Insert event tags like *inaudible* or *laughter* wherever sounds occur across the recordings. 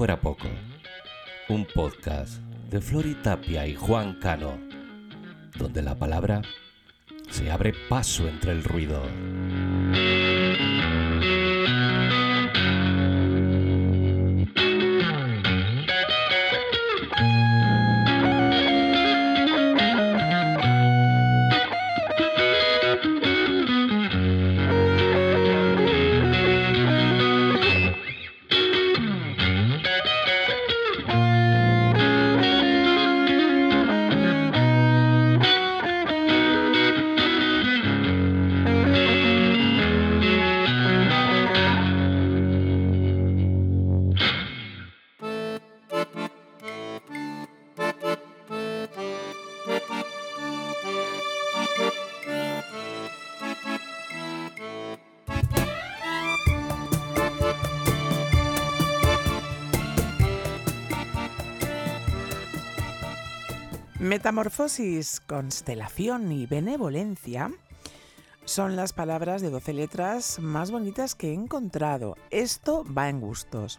fuera poco, un podcast de Flori Tapia y Juan Cano, donde la palabra se abre paso entre el ruido. Metamorfosis, constelación y benevolencia son las palabras de 12 letras más bonitas que he encontrado. Esto va en gustos.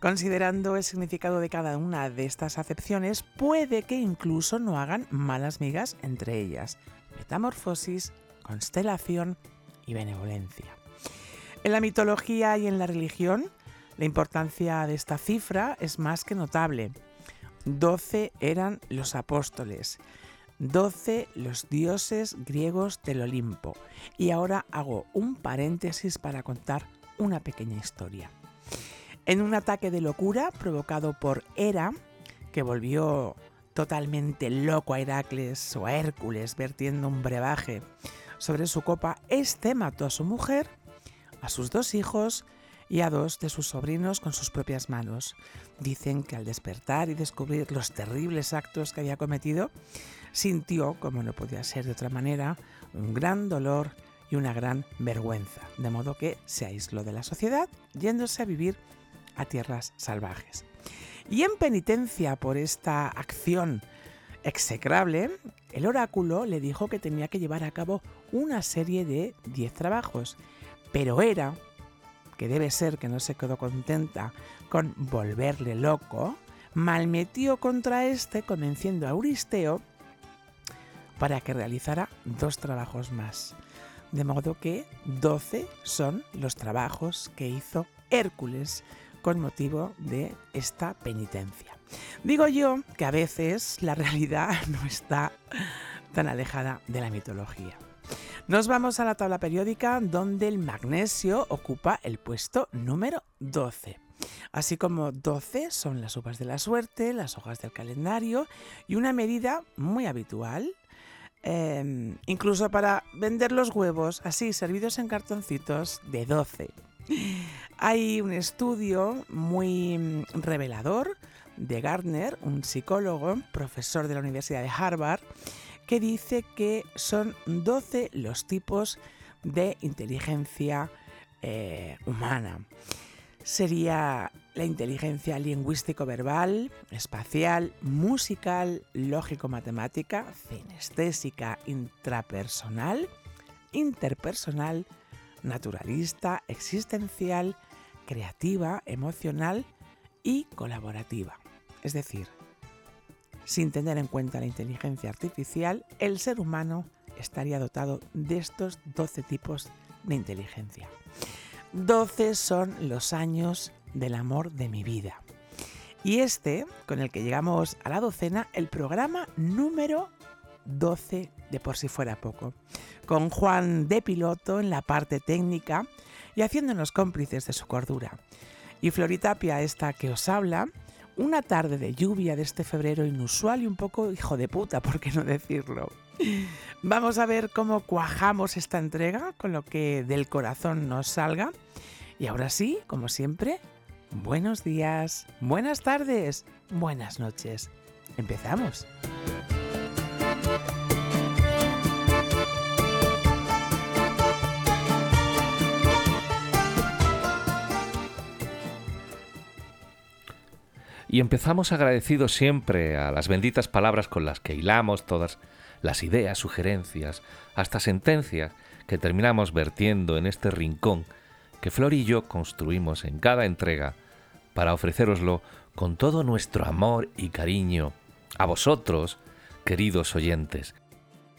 Considerando el significado de cada una de estas acepciones, puede que incluso no hagan malas migas entre ellas. Metamorfosis, constelación y benevolencia. En la mitología y en la religión, la importancia de esta cifra es más que notable. Doce eran los apóstoles, doce los dioses griegos del Olimpo. Y ahora hago un paréntesis para contar una pequeña historia. En un ataque de locura provocado por Hera, que volvió totalmente loco a Heracles o a Hércules vertiendo un brebaje sobre su copa, este mató a su mujer, a sus dos hijos y a dos de sus sobrinos con sus propias manos. Dicen que al despertar y descubrir los terribles actos que había cometido, sintió, como no podía ser de otra manera, un gran dolor y una gran vergüenza, de modo que se aisló de la sociedad, yéndose a vivir a tierras salvajes. Y en penitencia por esta acción execrable, el oráculo le dijo que tenía que llevar a cabo una serie de 10 trabajos, pero era que debe ser que no se quedó contenta con volverle loco, malmetió contra este convenciendo a Euristeo para que realizara dos trabajos más. De modo que 12 son los trabajos que hizo Hércules con motivo de esta penitencia. Digo yo que a veces la realidad *laughs* no está tan alejada de la mitología. Nos vamos a la tabla periódica donde el magnesio ocupa el puesto número 12. Así como 12 son las uvas de la suerte, las hojas del calendario y una medida muy habitual, em, incluso para vender los huevos así servidos en cartoncitos de 12. Hay un estudio muy mm, revelador de Gardner, un psicólogo, profesor de la Universidad de Harvard, que dice que son 12 los tipos de inteligencia eh, humana. Sería la inteligencia lingüístico-verbal, espacial, musical, lógico-matemática, cinestésica, intrapersonal, interpersonal, naturalista, existencial, creativa, emocional y colaborativa. Es decir, sin tener en cuenta la inteligencia artificial, el ser humano estaría dotado de estos 12 tipos de inteligencia. 12 son los años del amor de mi vida. Y este, con el que llegamos a la docena, el programa número 12 de por si fuera poco, con Juan de piloto en la parte técnica y haciéndonos cómplices de su cordura. Y Floritapia, esta que os habla, una tarde de lluvia de este febrero inusual y un poco hijo de puta, por qué no decirlo. Vamos a ver cómo cuajamos esta entrega con lo que del corazón nos salga. Y ahora sí, como siempre, buenos días, buenas tardes, buenas noches. Empezamos. Y empezamos agradecidos siempre a las benditas palabras con las que hilamos todas las ideas, sugerencias, hasta sentencias que terminamos vertiendo en este rincón que Flor y yo construimos en cada entrega para ofreceroslo con todo nuestro amor y cariño a vosotros, queridos oyentes.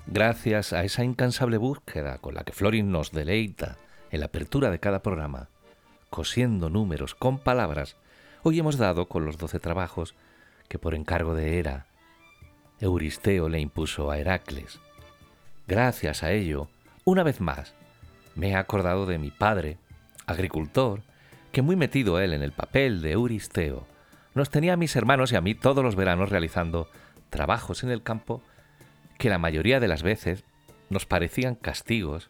Gracias a esa incansable búsqueda con la que Florin nos deleita en la apertura de cada programa, cosiendo números con palabras, hoy hemos dado con los doce trabajos que por encargo de Hera, Euristeo le impuso a Heracles. Gracias a ello, una vez más, me he acordado de mi padre, agricultor, que muy metido él en el papel de Euristeo, nos tenía a mis hermanos y a mí todos los veranos realizando trabajos en el campo que la mayoría de las veces nos parecían castigos,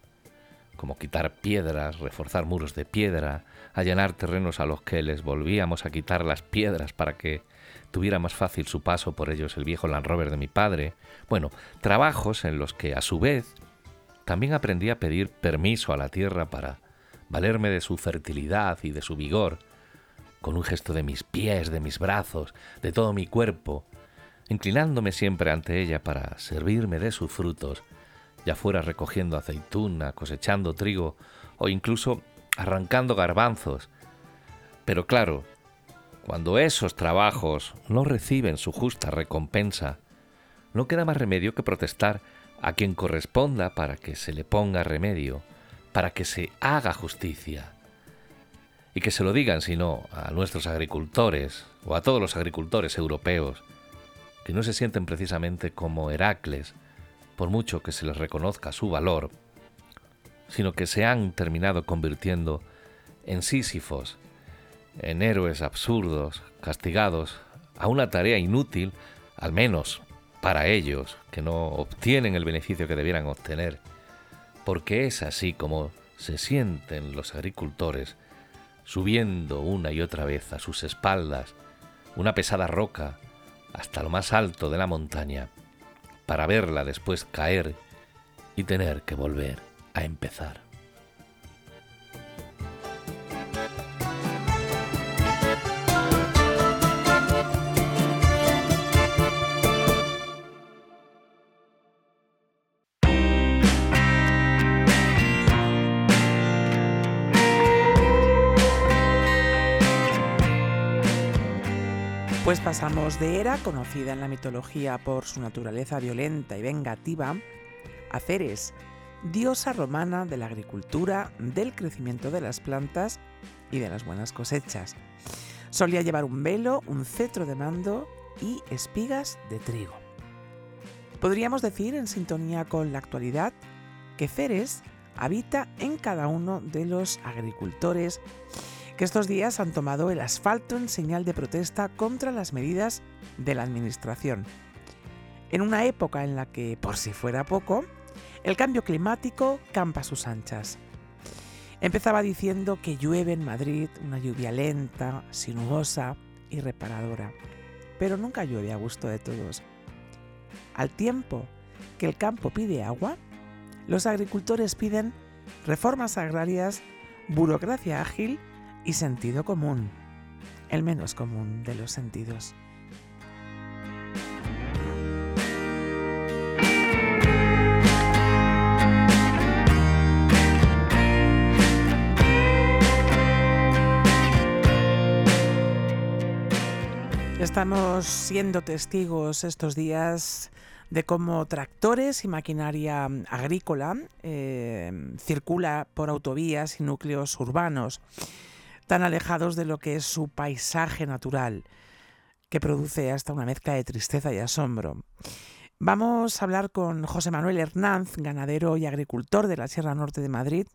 como quitar piedras, reforzar muros de piedra, allanar terrenos a los que les volvíamos a quitar las piedras para que tuviera más fácil su paso por ellos el viejo Land Rover de mi padre. Bueno, trabajos en los que a su vez también aprendí a pedir permiso a la tierra para valerme de su fertilidad y de su vigor, con un gesto de mis pies, de mis brazos, de todo mi cuerpo, inclinándome siempre ante ella para servirme de sus frutos, ya fuera recogiendo aceituna, cosechando trigo o incluso arrancando garbanzos. Pero claro, cuando esos trabajos no reciben su justa recompensa, no queda más remedio que protestar a quien corresponda para que se le ponga remedio, para que se haga justicia. Y que se lo digan, si no, a nuestros agricultores o a todos los agricultores europeos, que no se sienten precisamente como Heracles, por mucho que se les reconozca su valor, sino que se han terminado convirtiendo en Sísifos, en héroes absurdos, castigados a una tarea inútil, al menos para ellos, que no obtienen el beneficio que debieran obtener, porque es así como se sienten los agricultores subiendo una y otra vez a sus espaldas una pesada roca hasta lo más alto de la montaña para verla después caer y tener que volver a empezar. Pues pasamos de Hera, conocida en la mitología por su naturaleza violenta y vengativa, a Ceres, diosa romana de la agricultura, del crecimiento de las plantas y de las buenas cosechas. Solía llevar un velo, un cetro de mando y espigas de trigo. Podríamos decir, en sintonía con la actualidad, que Ceres habita en cada uno de los agricultores que estos días han tomado el asfalto en señal de protesta contra las medidas de la Administración. En una época en la que, por si fuera poco, el cambio climático campa sus anchas. Empezaba diciendo que llueve en Madrid una lluvia lenta, sinuosa y reparadora, pero nunca llueve a gusto de todos. Al tiempo que el campo pide agua, los agricultores piden reformas agrarias, burocracia ágil y sentido común, el menos común de los sentidos. Estamos siendo testigos estos días de cómo tractores y maquinaria agrícola eh, circula por autovías y núcleos urbanos tan alejados de lo que es su paisaje natural, que produce hasta una mezcla de tristeza y asombro. Vamos a hablar con José Manuel Hernández, ganadero y agricultor de la Sierra Norte de Madrid,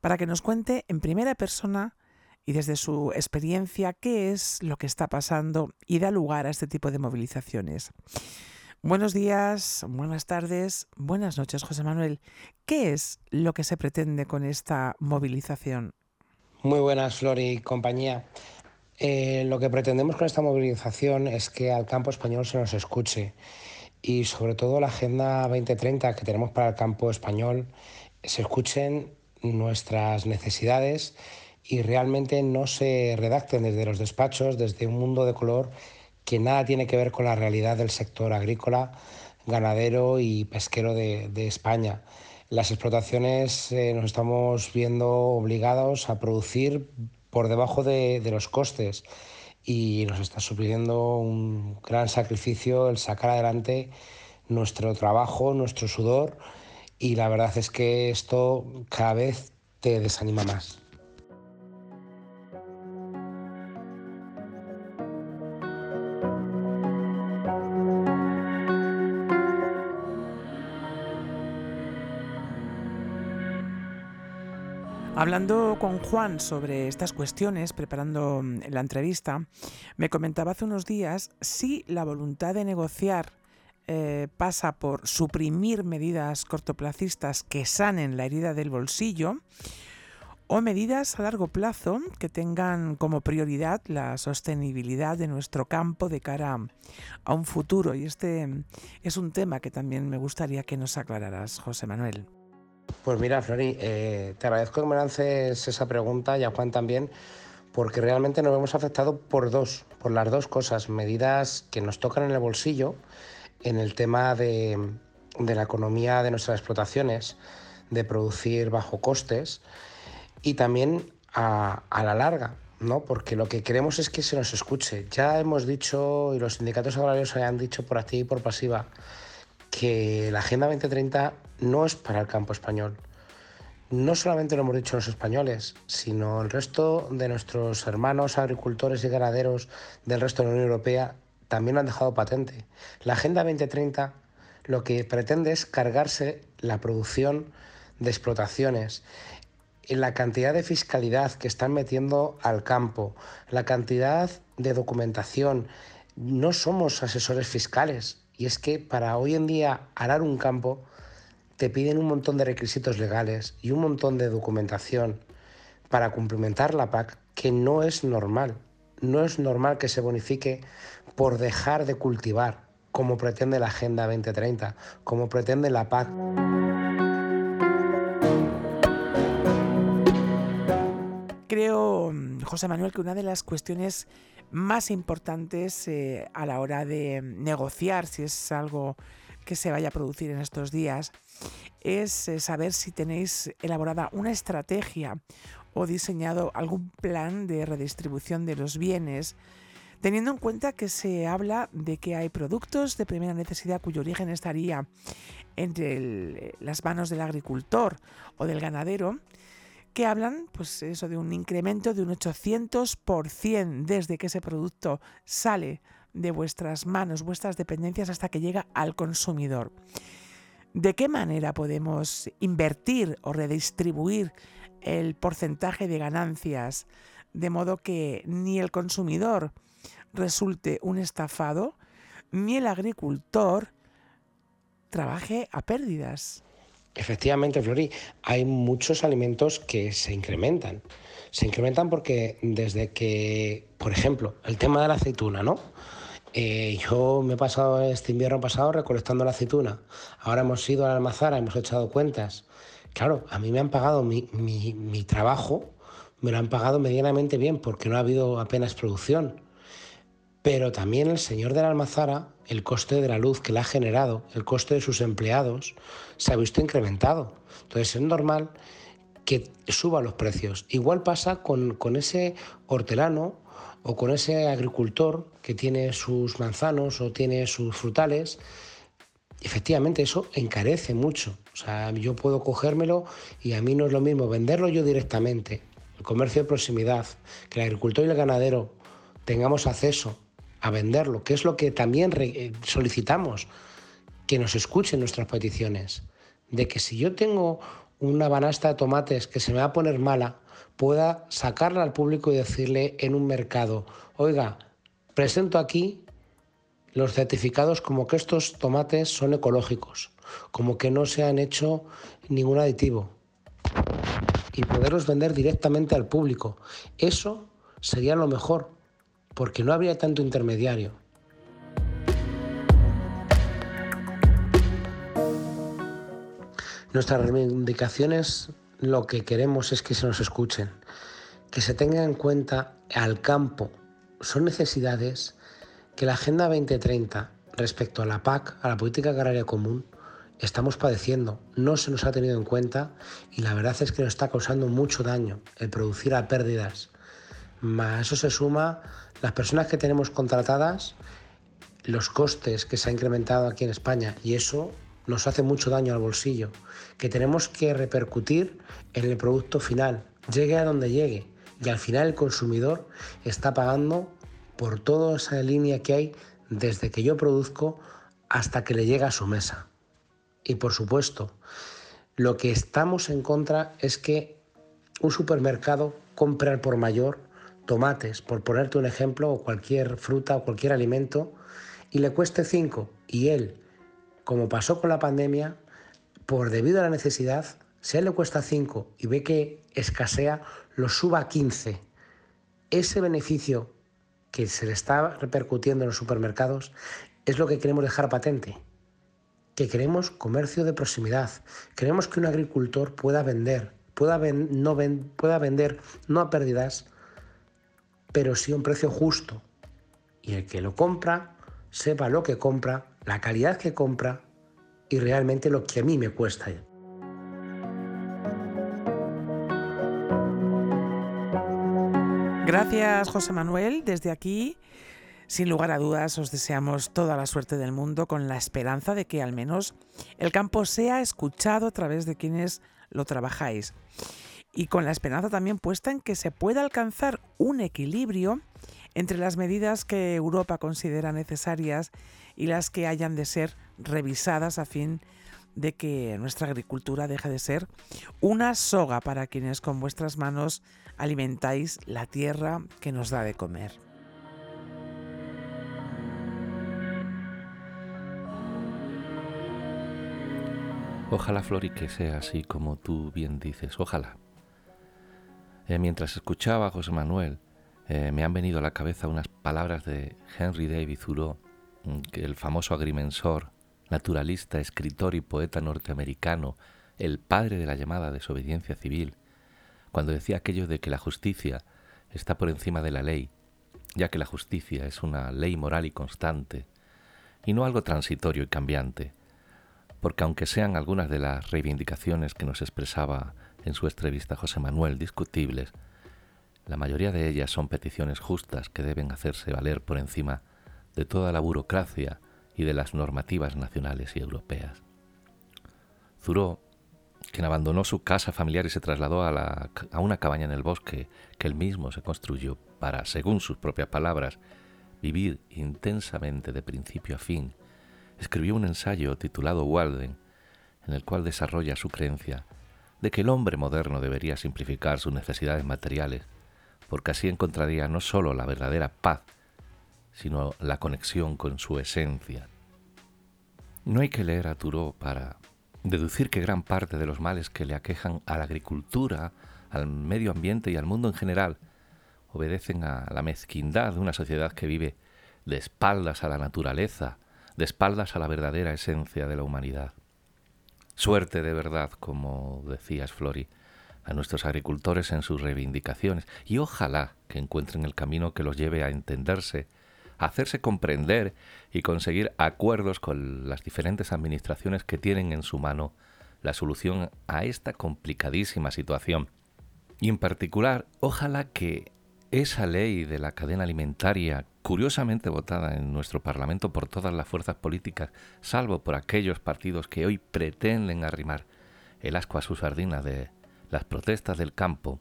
para que nos cuente en primera persona y desde su experiencia qué es lo que está pasando y da lugar a este tipo de movilizaciones. Buenos días, buenas tardes, buenas noches, José Manuel. ¿Qué es lo que se pretende con esta movilización? Muy buenas, Flor y compañía. Eh, lo que pretendemos con esta movilización es que al campo español se nos escuche y sobre todo la Agenda 2030 que tenemos para el campo español se escuchen nuestras necesidades y realmente no se redacten desde los despachos, desde un mundo de color que nada tiene que ver con la realidad del sector agrícola, ganadero y pesquero de España las explotaciones eh, nos estamos viendo obligados a producir por debajo de, los costes y nos está supliendo un gran sacrificio el sacar adelante nuestro trabajo, nuestro sudor y la verdad es que esto cada vez te desanima más. Hablando con Juan sobre estas cuestiones, preparando mm, la entrevista, me comentaba hace unos días si la voluntad de negociar eh, pasa por suprimir medidas cortoplacistas que sanen la herida del bolsillo o medidas a largo plazo que tengan como prioridad la sostenibilidad de nuestro campo de cara a un futuro. Y este mm, es un tema que también me gustaría que nos aclararas, José Manuel. Pues mira, Flori, eh, te agradezco que me lances esa pregunta y a Juan también, porque realmente nos hemos afectado por dos, por las dos cosas, medidas que nos tocan en el bolsillo, en el tema de, la economía de nuestras explotaciones, de producir bajo costes y también a, a la larga, ¿no? Porque lo que queremos es que se nos escuche. Ya hemos dicho, y los sindicatos agrarios han dicho por activa y por pasiva, que la Agenda 2030 no es para el campo español. No solamente lo hemos dicho los españoles, sino el resto de nuestros hermanos agricultores y ganaderos del resto de la Unión Europea también lo han dejado patente. La Agenda 2030 lo que pretende es cargarse la producción de explotaciones, la cantidad de fiscalidad que están metiendo al campo, la cantidad de documentación. No somos asesores fiscales, y es que para hoy en día arar un campo te piden un montón de requisitos legales y un montón de documentación para cumplimentar la PAC que no es normal. No es normal que se bonifique por dejar de cultivar, como pretende la Agenda 2030, como pretende la PAC. Creo, José Manuel, que una de las cuestiones más importantes eh, a la hora de negociar, si es algo que se vaya a producir en estos días, es eh, saber si tenéis elaborada una estrategia o diseñado algún plan de redistribución de los bienes, teniendo en cuenta que se habla de que hay productos de primera necesidad cuyo origen estaría entre las manos del agricultor o del ganadero, que hablan, pues eso, de un incremento de un 800% desde que ese producto sale de vuestras manos, vuestras dependencias, hasta que llega al consumidor. ¿De qué manera podemos invertir o redistribuir el porcentaje de ganancias de modo que ni el consumidor resulte un estafado, ni el agricultor trabaje a pérdidas? Efectivamente, Flori, hay muchos alimentos que se incrementan. Se incrementan porque desde que, por ejemplo, el tema de la aceituna, ¿no? Eh, yo me he pasado este invierno pasado recolectando la aceituna. Ahora hemos ido a la almazara, hemos echado cuentas. Claro, a mí me han pagado mi, trabajo, me lo han pagado medianamente bien porque no ha habido apenas producción. Pero también el señor de la almazara, el coste de la luz que le ha generado, el coste de sus empleados, se ha visto incrementado. Entonces es normal que suba los precios. Igual pasa con ese hortelano o con ese agricultor que tiene sus manzanos o tiene sus frutales. Efectivamente, eso encarece mucho. O sea, yo puedo cogérmelo y a mí no es lo mismo venderlo yo directamente, el comercio de proximidad, que el agricultor y el ganadero tengamos acceso a venderlo, que es lo que también eh, solicitamos, que nos escuchen nuestras peticiones, de que si yo tengo una banasta de tomates que se me va a poner mala, pueda sacarla al público y decirle en un mercado, oiga, presento aquí los certificados como que estos tomates son ecológicos, como que no se han hecho ningún aditivo y poderlos vender directamente al público. Eso sería lo mejor, porque no habría tanto intermediario. Nuestras reivindicaciones lo que queremos es que se nos escuchen, que se tenga en cuenta al campo. Son necesidades que la Agenda 2030 respecto a la PAC, a la Política Agraria Común, estamos padeciendo. No se nos ha tenido en cuenta y la verdad es que nos está causando mucho daño el producir pérdidas. A eso se suma Las personas que tenemos contratadas, los costes que se han incrementado aquí en España y eso nos hace mucho daño al bolsillo, que tenemos que repercutir en el producto final, llegue a donde llegue y al final el consumidor está pagando por toda esa línea que hay desde que yo produzco hasta que le llega a su mesa. Y por supuesto, lo que estamos en contra es que un supermercado compre por mayor tomates, por ponerte un ejemplo, o cualquier fruta o cualquier alimento, y le cueste 5 y él, como pasó con la pandemia, por debido a la necesidad, si a él le cuesta 5 y ve que escasea, lo suba a 15. Ese beneficio que se le está repercutiendo en los supermercados es lo que queremos dejar patente. Que queremos comercio de proximidad. Queremos que un agricultor pueda vender, pueda, no pueda vender no a pérdidas, pero sí a un precio justo. Y el que lo compra sepa lo que compra, la calidad que compra y realmente lo que a mí me cuesta. Gracias, José Manuel. Desde aquí, sin lugar a dudas, os deseamos toda la suerte del mundo con la esperanza de que al menos el campo sea escuchado a través de quienes lo trabajáis. Y con la esperanza también puesta en que se pueda alcanzar un equilibrio entre las medidas que Europa considera necesarias y las que hayan de ser revisadas a fin de que nuestra agricultura deje de ser una soga para quienes con vuestras manos alimentáis la tierra que nos da de comer. Ojalá, Flori, que sea así como tú bien dices. Ojalá. Eh, mientras escuchaba a José Manuel, eh, me han venido a la cabeza unas palabras de Henry David Thoreau, mm, el famoso agrimensor, naturalista, escritor y poeta norteamericano, el padre de la llamada desobediencia civil, cuando decía aquello de que la justicia está por encima de la ley, ya que la justicia es una ley moral y constante, y no algo transitorio y cambiante, porque aunque sean algunas de las reivindicaciones que nos expresaba en su entrevista José Manuel discutibles, la mayoría de ellas son peticiones justas que deben hacerse valer por encima de toda la burocracia y de las normativas nacionales y europeas. Zuró quien abandonó su casa familiar y se trasladó a, a una cabaña en el bosque que él mismo se construyó para, según sus propias palabras, vivir intensamente de principio a fin, escribió un ensayo titulado Walden, en el cual desarrolla su creencia de que el hombre moderno debería simplificar sus necesidades materiales, porque así encontraría no sólo la verdadera paz, sino la conexión con su esencia. No hay que leer a Thoreau para deducir que gran parte de los males que le aquejan a la agricultura, al medio ambiente y al mundo en general obedecen a la mezquindad de una sociedad que vive de espaldas a la naturaleza, de espaldas a la verdadera esencia de la humanidad. Suerte de verdad, como decías, Flori, a nuestros agricultores en sus reivindicaciones y ojalá que encuentren el camino que los lleve a entenderse hacerse comprender y conseguir acuerdos con las diferentes administraciones que tienen en su mano la solución a esta complicadísima situación. Y en particular, ojalá que esa ley de la cadena alimentaria, curiosamente votada en nuestro Parlamento por todas las fuerzas políticas, salvo por aquellos partidos que hoy pretenden arrimar el asco a su sardina de las protestas del campo,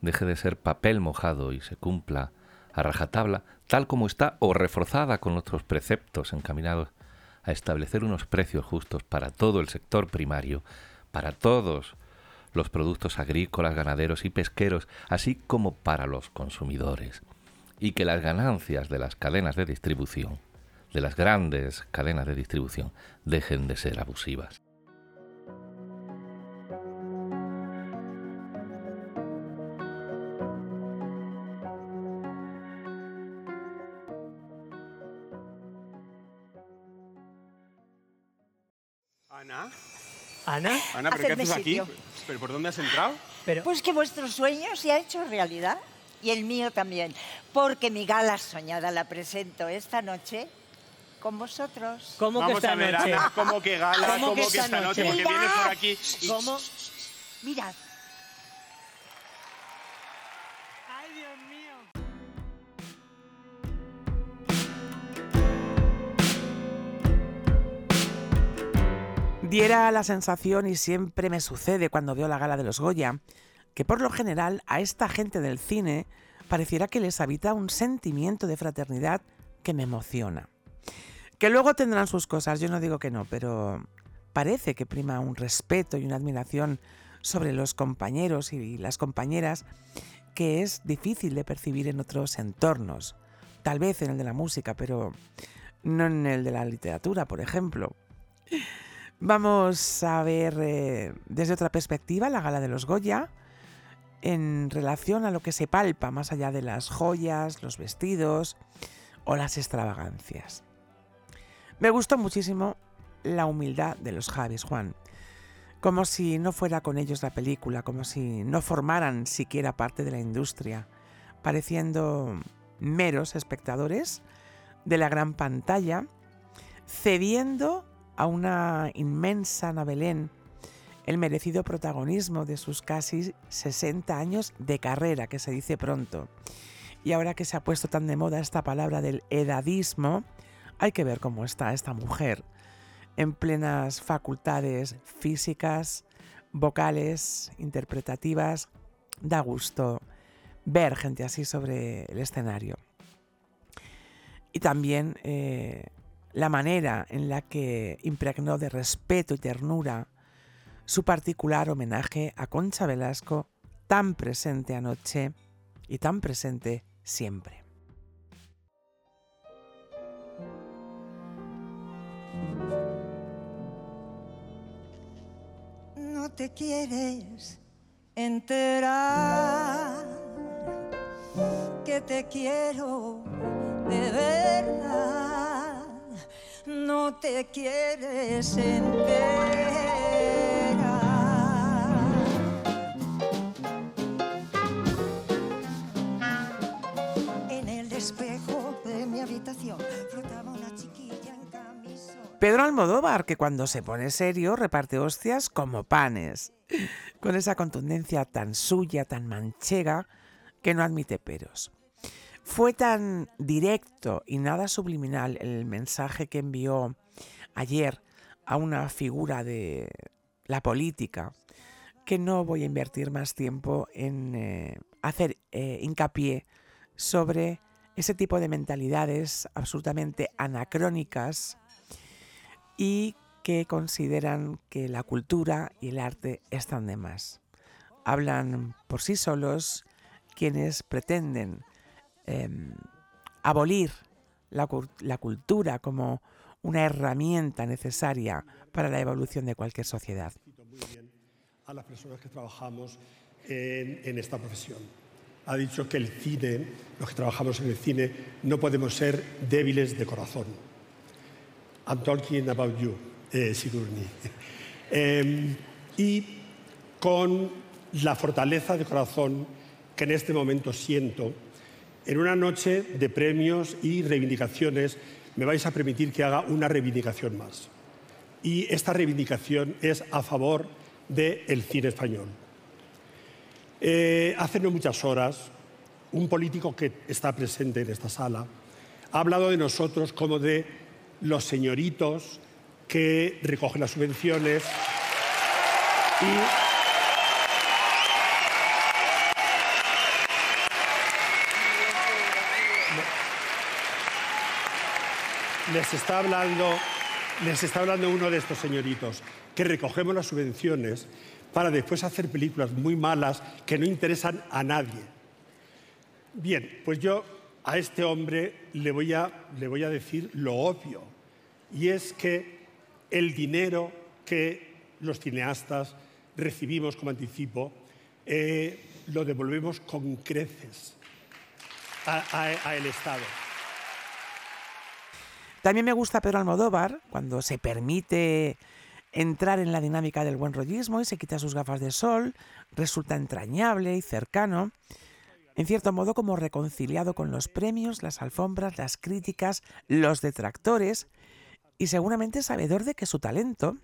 deje de ser papel mojado y se cumpla a rajatabla, tal como está, o reforzada con otros preceptos encaminados a establecer unos precios justos para todo el sector primario, para todos los productos agrícolas, ganaderos y pesqueros, así como para los consumidores, y que las ganancias de las cadenas de distribución, de las grandes cadenas de distribución, dejen de ser abusivas. Ana. Ana, ¿pero qué haces aquí? ¿Pero por dónde has entrado? Pues que vuestro sueño se ha hecho realidad y el mío también, porque mi gala soñada la presento esta noche con vosotros. ¿Cómo Vamos que esta a ver, noche? Ana, ¿cómo que gala? ¿Cómo, que esta, noche? Porque vienes por aquí y... ¿Cómo? Mirad. Diera la sensación, y siempre me sucede cuando veo la gala de los Goya, que por lo general a esta gente del cine pareciera que les habita un sentimiento de fraternidad que me emociona. Que luego tendrán sus cosas, yo no digo que no, pero parece que prima un respeto y una admiración sobre los compañeros y las compañeras que es difícil de percibir en otros entornos. Tal vez en el de la música, pero no en el de la literatura, por ejemplo. Vamos a ver eh, desde otra perspectiva la gala de los Goya en relación a lo que se palpa más allá de las joyas, los vestidos o las extravagancias. Me gustó muchísimo la humildad de los Javis, Juan. Como si no fuera con ellos la película, como si no formaran siquiera parte de la industria, pareciendo meros espectadores de la gran pantalla, cediendo a una inmensa Nabelén el merecido protagonismo de sus casi 60 años de carrera, que se dice pronto. Y ahora que se ha puesto tan de moda esta palabra del edadismo, hay que ver cómo está esta mujer, en plenas facultades físicas, vocales, interpretativas. Da gusto ver gente así sobre el escenario. Y también eh, la manera en la que impregnó de respeto y ternura su particular homenaje a Concha Velasco, tan presente anoche y tan presente siempre. No te quieres enterar que te quiero de verdad. No te quieres enterar. Pedro Almodóvar, que cuando se pone serio reparte hostias como panes, con esa contundencia tan suya, tan manchega, que no admite peros. Fue tan directo y nada subliminal el mensaje que envió ayer a una figura de la política que no voy a invertir más tiempo en eh, hacer eh, hincapié sobre ese tipo de mentalidades absolutamente anacrónicas y que consideran que la cultura y el arte están de más. Hablan por sí solos quienes pretenden em, abolir la, la cultura como una herramienta necesaria para la evolución de cualquier sociedad. A las personas que trabajamos en, en esta profesión ha dicho que el cine, los que trabajamos en el cine, no podemos ser débiles de corazón. I'm talking about you, eh, Sigourney. *laughs* Em, y con la fortaleza de corazón que en este momento siento, en una noche de premios y reivindicaciones, me vais a permitir que haga una reivindicación más. Y esta reivindicación es a favor del cine español. Eh, hace no muchas horas, un político que está presente en esta sala ha hablado de nosotros como de los señoritos que recogen las subvenciones les está hablando les está hablando uno de estos señoritos que recogemos las subvenciones para después hacer películas muy malas que no interesan a nadie. Bien, pues yo a este hombre le voy a, le voy a decir lo obvio, y es que el dinero que los cineastas recibimos como anticipo eh, lo devolvemos con creces a, el Estado. También me gusta Pedro Almodóvar cuando se permite entrar en la dinámica del buen rollismo y se quita sus gafas de sol, resulta entrañable y cercano, en cierto modo como reconciliado con los premios, las alfombras, las críticas, los detractores, y seguramente sabedor de que su talento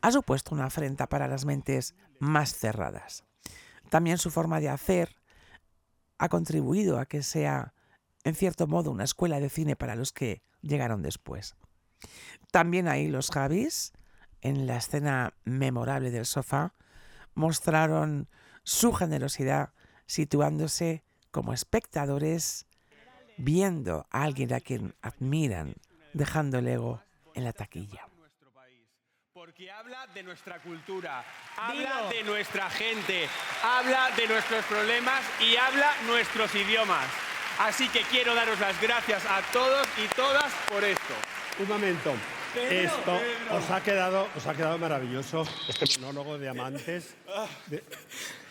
ha supuesto una afrenta para las mentes más cerradas. También su forma de hacer ha contribuido a que sea, en cierto modo, una escuela de cine para los que llegaron después. También ahí los Javis en la escena memorable del sofá, mostraron su generosidad situándose como espectadores viendo a alguien a quien admiran, dejando el ego en la taquilla. Porque habla de nuestra cultura, habla de nuestra gente, habla de nuestros problemas y habla nuestros idiomas. Así que quiero daros las gracias a todos y todas por esto. Un momento. Esto os ha quedado, os ha quedado maravilloso este monólogo de amantes. *laughs* de-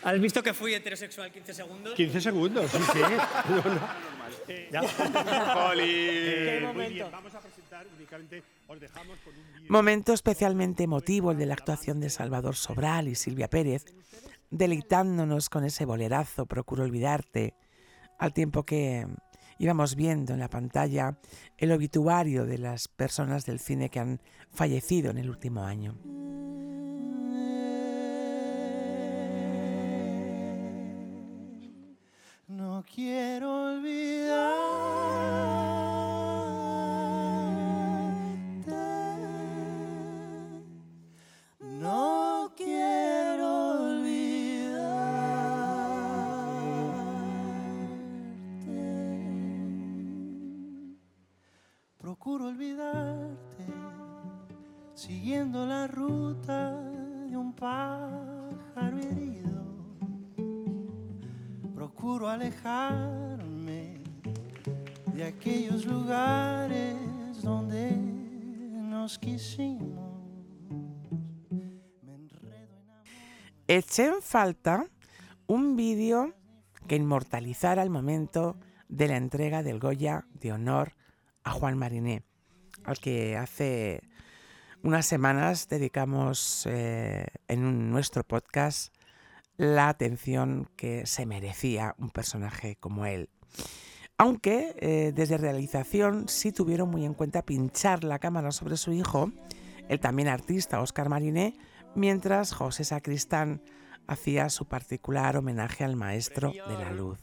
¿Has visto que fui heterosexual 15 segundos? 15 segundos, sí, sí. *laughs* No, no. Eh, ya. Eh, muy momento. bien, vamos a presentar únicamente, os dejamos con un vídeo. Momento especialmente emotivo el de la actuación de Salvador Sobral y Silvia Pérez, deleitándonos con ese bolerazo Procuro olvidarte, al tiempo que íbamos viendo en la pantalla el obituario de las personas del cine que han fallecido en el último año. No quiero olvidarte. Lugares donde nos quisimos. Eché en falta un vídeo que inmortalizara el momento de la entrega del Goya de honor a Juan Mariné, al que hace unas semanas dedicamos eh, en nuestro podcast la atención que se merecía un personaje como él. Aunque eh, desde realización sí tuvieron muy en cuenta pinchar la cámara sobre su hijo, el también artista Oscar Mariné, mientras José Sacristán hacía su particular homenaje al maestro de la luz.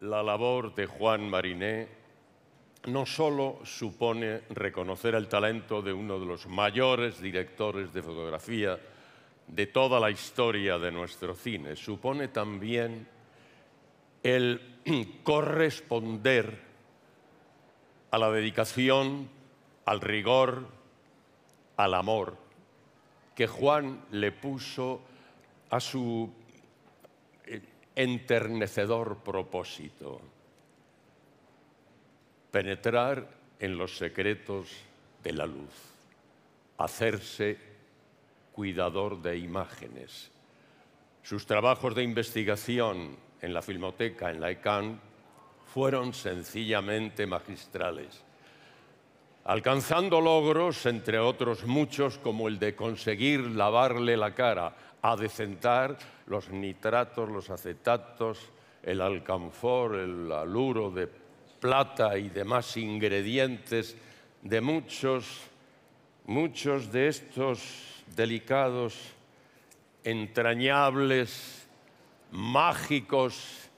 La labor de Juan Mariné no solo supone reconocer el talento de uno de los mayores directores de fotografía de toda la historia de nuestro cine, supone también el *clears throat* corresponder a la dedicación, al rigor, al amor que Juan le puso a su eh, enternecedor propósito, penetrar en los secretos de la luz, hacerse cuidador de imágenes. Sus trabajos de investigación en la Filmoteca, en la ECAN, fueron sencillamente magistrales, alcanzando logros, entre otros muchos, como el de conseguir lavarle la cara, adecentar los nitratos, los acetatos, el alcanfor, el aluro de plata y demás ingredientes de muchos, muchos de estos delicados, entrañables, mágicos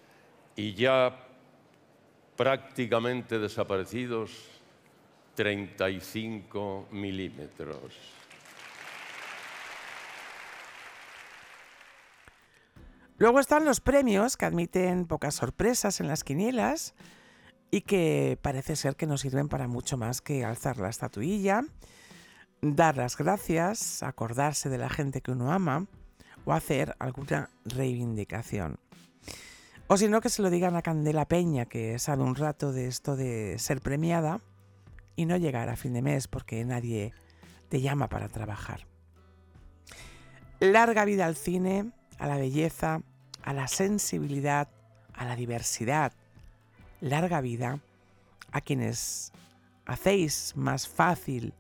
y ya prácticamente desaparecidos 35 milímetros. Luego están los premios que admiten pocas sorpresas en las quinielas y que parece ser que no sirven para mucho más que alzar la estatuilla, dar las gracias, acordarse de la gente que uno ama o hacer alguna reivindicación. O si no, que se lo digan a Candela Peña, que sabe un rato de esto de ser premiada y no llegar a fin de mes porque nadie te llama para trabajar. Larga vida al cine, a la belleza, a la sensibilidad, a la diversidad. Larga vida a quienes hacéis más fácil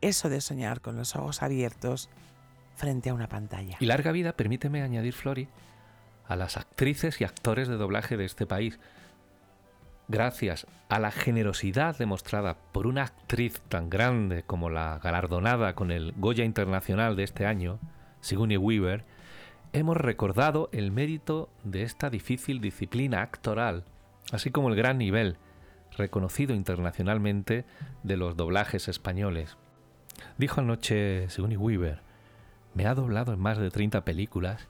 eso de soñar con los ojos abiertos frente a una pantalla. Y larga vida, permíteme añadir, Flori, a las actrices y actores de doblaje de este país. Gracias a la generosidad demostrada por una actriz tan grande como la galardonada con el Goya Internacional de este año, Sigourney Weaver, hemos recordado el mérito de esta difícil disciplina actoral, así como el gran nivel, reconocido internacionalmente, de los doblajes españoles. Dijo anoche Sigourney Weaver, me ha doblado en más de 30 películas.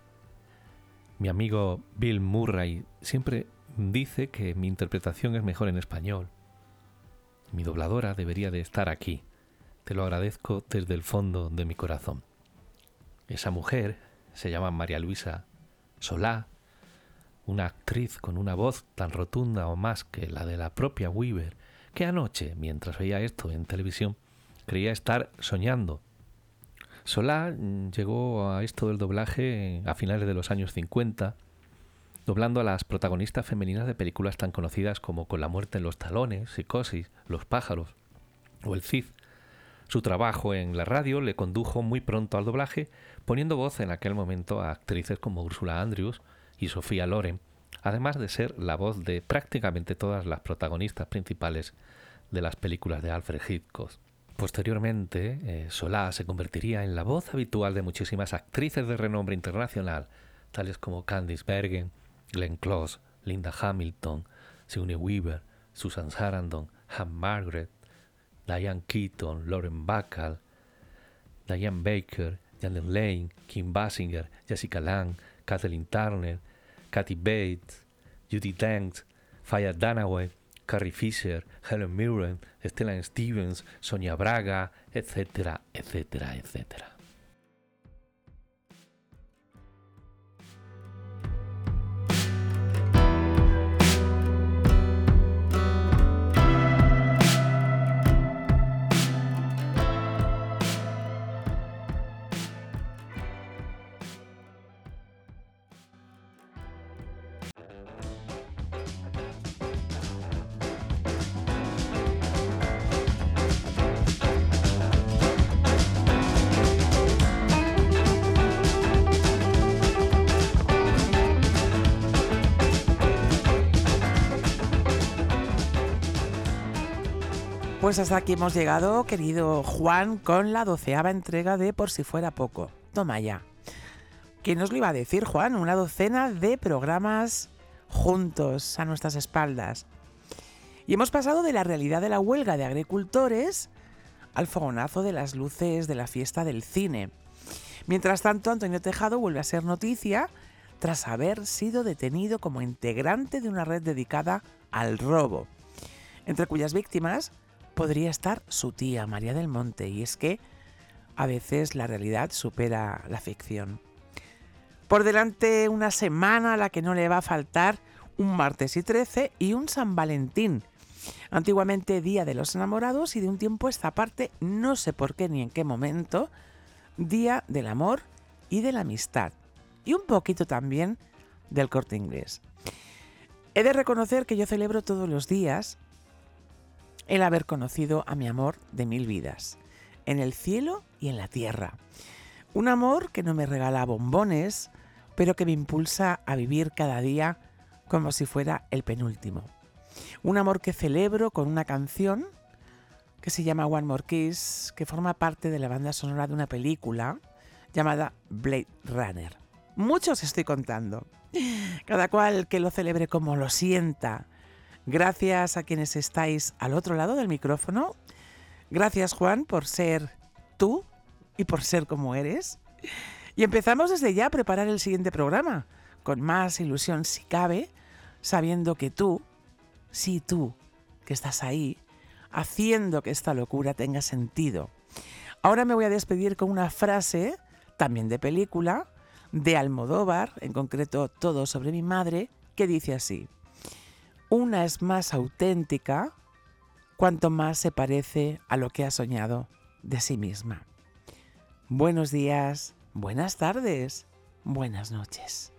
Mi amigo Bill Murray siempre dice que mi interpretación es mejor en español. Mi dobladora debería de estar aquí. Te lo agradezco desde el fondo de mi corazón. Esa mujer se llama María Luisa Solá, una actriz con una voz tan rotunda o más que la de la propia Weaver, que anoche, mientras veía esto en televisión, creía estar soñando. Solá llegó a esto del doblaje a finales de los años 50, doblando a las protagonistas femeninas de películas tan conocidas como Con la muerte en los talones, Psicosis, Los pájaros o El Cid. Su trabajo en la radio le condujo muy pronto al doblaje, poniendo voz en aquel momento a actrices como Ursula Andrews y Sofía Loren, además de ser la voz de prácticamente todas las protagonistas principales de las películas de Alfred Hitchcock. Posteriormente, eh, Solá se convertiría en la voz habitual de muchísimas actrices de renombre internacional, tales como Candice Bergen, Glenn Close, Linda Hamilton, Sigourney Weaver, Susan Sarandon, Han Margaret, Diane Keaton, Lauren Bacall, Diane Baker, Janet Lane, Kim Basinger, Jessica Lange, Kathleen Turner, Kathy Bates, Judy Dench, Faya Dunaway, Carrie Fisher, Helen Mirren, Stellan Stevens, Sonia Braga, etcétera, etcétera, etcétera. Pues hasta aquí hemos llegado, querido Juan, con la doceava entrega de Por si fuera poco. Toma ya. ¿Quién nos lo iba a decir, Juan? Una docena de programas juntos a nuestras espaldas. Y hemos pasado de la realidad de la huelga de agricultores al fogonazo de las luces de la fiesta del cine. Mientras tanto, Antonio Tejado vuelve a ser noticia tras haber sido detenido como integrante de una red dedicada al robo, entre cuyas víctimas podría estar su tía María del Monte, y es que a veces la realidad supera la ficción. Por delante una semana a la que no le va a faltar un martes y 13 y un San Valentín, antiguamente Día de los Enamorados y de un tiempo esta parte, no sé por qué ni en qué momento, Día del Amor y de la Amistad, y un poquito también del corte inglés. He de reconocer que yo celebro todos los días el haber conocido a mi amor de mil vidas, en el cielo y en la tierra. Un amor que no me regala bombones, pero que me impulsa a vivir cada día como si fuera el penúltimo. Un amor que celebro con una canción que se llama One More Kiss, que forma parte de la banda sonora de una película llamada Blade Runner. Muchos estoy contando. Cada cual que lo celebre como lo sienta, Gracias a quienes estáis al otro lado del micrófono. Gracias Juan por ser tú y por ser como eres. Y empezamos desde ya a preparar el siguiente programa, con más ilusión si cabe, sabiendo que tú, sí tú, que estás ahí, haciendo que esta locura tenga sentido. Ahora me voy a despedir con una frase, también de película, de Almodóvar, en concreto Todo sobre mi madre, que dice así. Una es más auténtica cuanto más se parece a lo que ha soñado de sí misma. Buenos días, buenas tardes, buenas noches.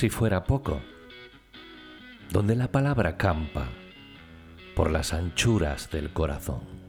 Si fuera poco. donde la palabra campa por las anchuras del corazón.